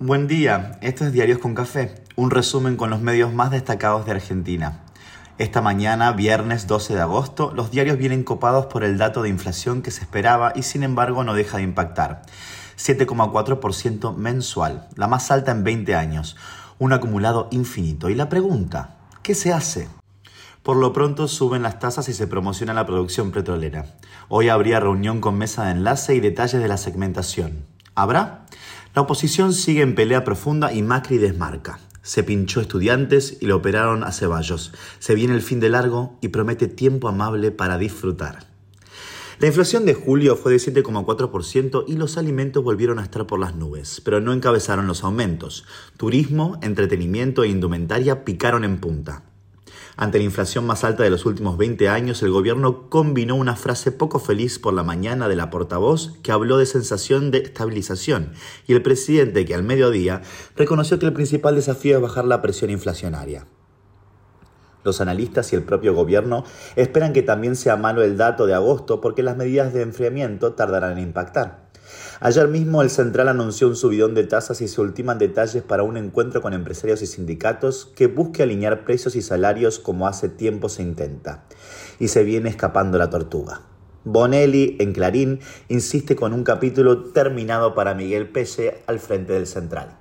Buen día, esto es Diarios con Café, un resumen con los medios más destacados de Argentina. Esta mañana, viernes 12 de agosto, los diarios vienen copados por el dato de inflación que se esperaba y sin embargo no deja de impactar. 7,4% mensual, la más alta en 20 años, un acumulado infinito. Y la pregunta, ¿qué se hace? Por lo pronto suben las tasas y se promociona la producción petrolera. Hoy habría reunión con mesa de enlace y detalles de la segmentación. ¿Habrá? La oposición sigue en pelea profunda y Macri desmarca. Se pinchó estudiantes y lo operaron a Ceballos. Se viene el fin de largo y promete tiempo amable para disfrutar. La inflación de julio fue de 7,4% y los alimentos volvieron a estar por las nubes, pero no encabezaron los aumentos. Turismo, entretenimiento e indumentaria picaron en punta. Ante la inflación más alta de los últimos 20 años, el gobierno combinó una frase poco feliz por la mañana de la portavoz que habló de sensación de estabilización y el presidente que al mediodía reconoció que el principal desafío es bajar la presión inflacionaria. Los analistas y el propio gobierno esperan que también sea malo el dato de agosto porque las medidas de enfriamiento tardarán en impactar. Ayer mismo el Central anunció un subidón de tasas y se ultiman detalles para un encuentro con empresarios y sindicatos que busque alinear precios y salarios como hace tiempo se intenta. Y se viene escapando la tortuga. Bonelli, en Clarín, insiste con un capítulo terminado para Miguel Pelle al frente del Central.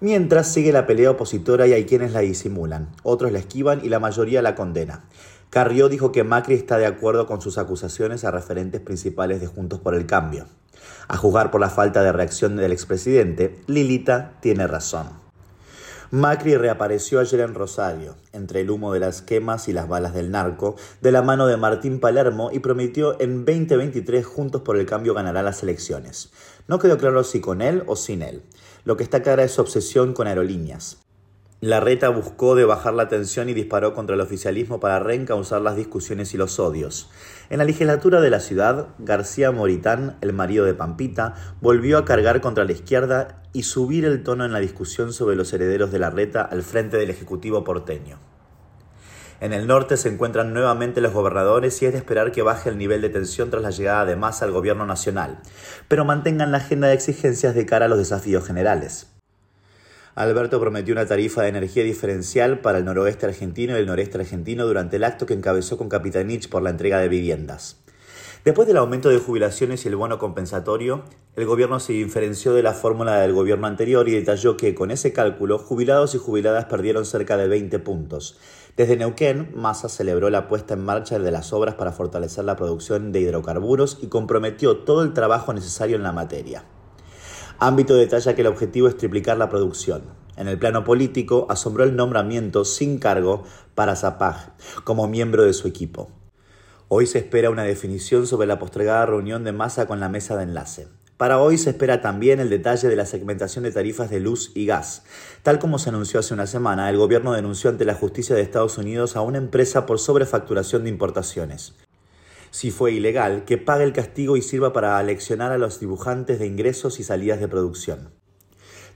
Mientras sigue la pelea opositora y hay quienes la disimulan, otros la esquivan y la mayoría la condena. Carrió dijo que Macri está de acuerdo con sus acusaciones a referentes principales de Juntos por el Cambio. A juzgar por la falta de reacción del expresidente, Lilita tiene razón. Macri reapareció ayer en Rosario, entre el humo de las quemas y las balas del narco, de la mano de Martín Palermo y prometió en 2023 Juntos por el Cambio ganará las elecciones. No quedó claro si con él o sin él. Lo que está clara es su obsesión con aerolíneas. Larreta buscó de bajar la tensión y disparó contra el oficialismo para reencauzar las discusiones y los odios. En la legislatura de la ciudad, García Moritán, el marido de Pampita, volvió a cargar contra la izquierda y subir el tono en la discusión sobre los herederos de Larreta al frente del Ejecutivo porteño. En el norte se encuentran nuevamente los gobernadores y es de esperar que baje el nivel de tensión tras la llegada de Massa al gobierno nacional, pero mantengan la agenda de exigencias de cara a los desafíos generales. Alberto prometió una tarifa de energía diferencial para el noroeste argentino y el noreste argentino durante el acto que encabezó con Capitanich por la entrega de viviendas. Después del aumento de jubilaciones y el bono compensatorio, el gobierno se diferenció de la fórmula del gobierno anterior y detalló que con ese cálculo jubilados y jubiladas perdieron cerca de 20 puntos. Desde Neuquén, Massa celebró la puesta en marcha de las obras para fortalecer la producción de hidrocarburos y comprometió todo el trabajo necesario en la materia. Ámbito detalla que el objetivo es triplicar la producción. En el plano político, asombró el nombramiento sin cargo para Zapag como miembro de su equipo. Hoy se espera una definición sobre la postergada reunión de masa con la mesa de enlace. Para hoy se espera también el detalle de la segmentación de tarifas de luz y gas. Tal como se anunció hace una semana, el gobierno denunció ante la justicia de Estados Unidos a una empresa por sobrefacturación de importaciones si fue ilegal, que pague el castigo y sirva para aleccionar a los dibujantes de ingresos y salidas de producción.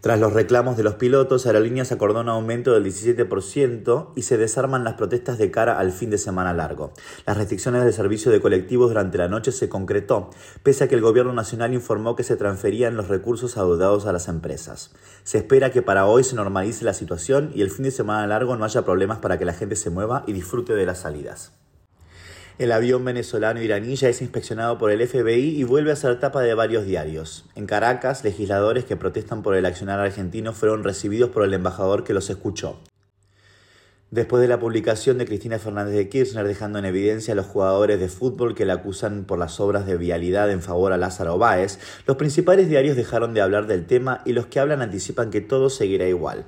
Tras los reclamos de los pilotos, Aerolíneas acordó un aumento del 17% y se desarman las protestas de cara al fin de semana largo. Las restricciones del servicio de colectivos durante la noche se concretó, pese a que el gobierno nacional informó que se transferían los recursos adeudados a las empresas. Se espera que para hoy se normalice la situación y el fin de semana largo no haya problemas para que la gente se mueva y disfrute de las salidas. El avión venezolano iraní ya es inspeccionado por el FBI y vuelve a ser tapa de varios diarios. En Caracas, legisladores que protestan por el accionar argentino fueron recibidos por el embajador que los escuchó. Después de la publicación de Cristina Fernández de Kirchner dejando en evidencia a los jugadores de fútbol que la acusan por las obras de vialidad en favor a Lázaro Báez, los principales diarios dejaron de hablar del tema y los que hablan anticipan que todo seguirá igual.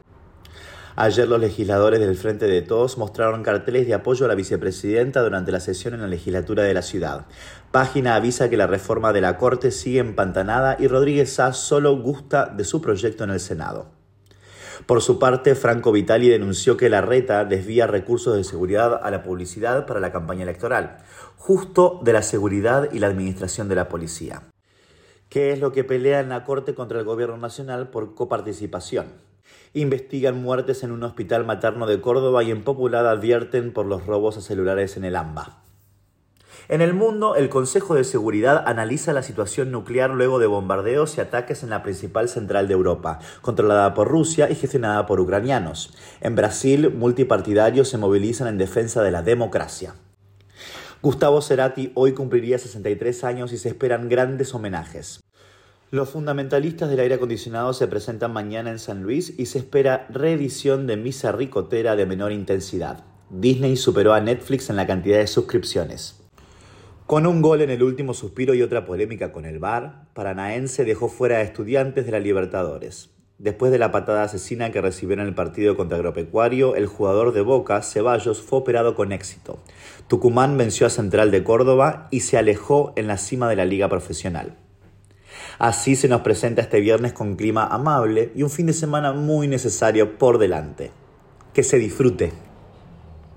Ayer los legisladores del Frente de Todos mostraron carteles de apoyo a la vicepresidenta durante la sesión en la legislatura de la ciudad. Página avisa que la reforma de la Corte sigue empantanada y Rodríguez Sá solo gusta de su proyecto en el Senado. Por su parte, Franco Vitali denunció que la reta desvía recursos de seguridad a la publicidad para la campaña electoral, justo de la seguridad y la administración de la policía. ¿Qué es lo que pelea en la Corte contra el Gobierno Nacional por coparticipación? Investigan muertes en un hospital materno de Córdoba y en Popular advierten por los robos a celulares en el AMBA. En el mundo, el Consejo de Seguridad analiza la situación nuclear luego de bombardeos y ataques en la principal central de Europa, controlada por Rusia y gestionada por ucranianos. En Brasil, multipartidarios se movilizan en defensa de la democracia. Gustavo Cerati hoy cumpliría 63 años y se esperan grandes homenajes. Los fundamentalistas del aire acondicionado se presentan mañana en San Luis y se espera reedición de Misa Ricotera de menor intensidad. Disney superó a Netflix en la cantidad de suscripciones. Con un gol en el último suspiro y otra polémica con el VAR, Paranaense dejó fuera a estudiantes de la Libertadores. Después de la patada asesina que recibió en el partido contra Agropecuario, el jugador de Boca, Ceballos, fue operado con éxito. Tucumán venció a Central de Córdoba y se alejó en la cima de la liga profesional. Así se nos presenta este viernes con clima amable y un fin de semana muy necesario por delante. Que se disfrute.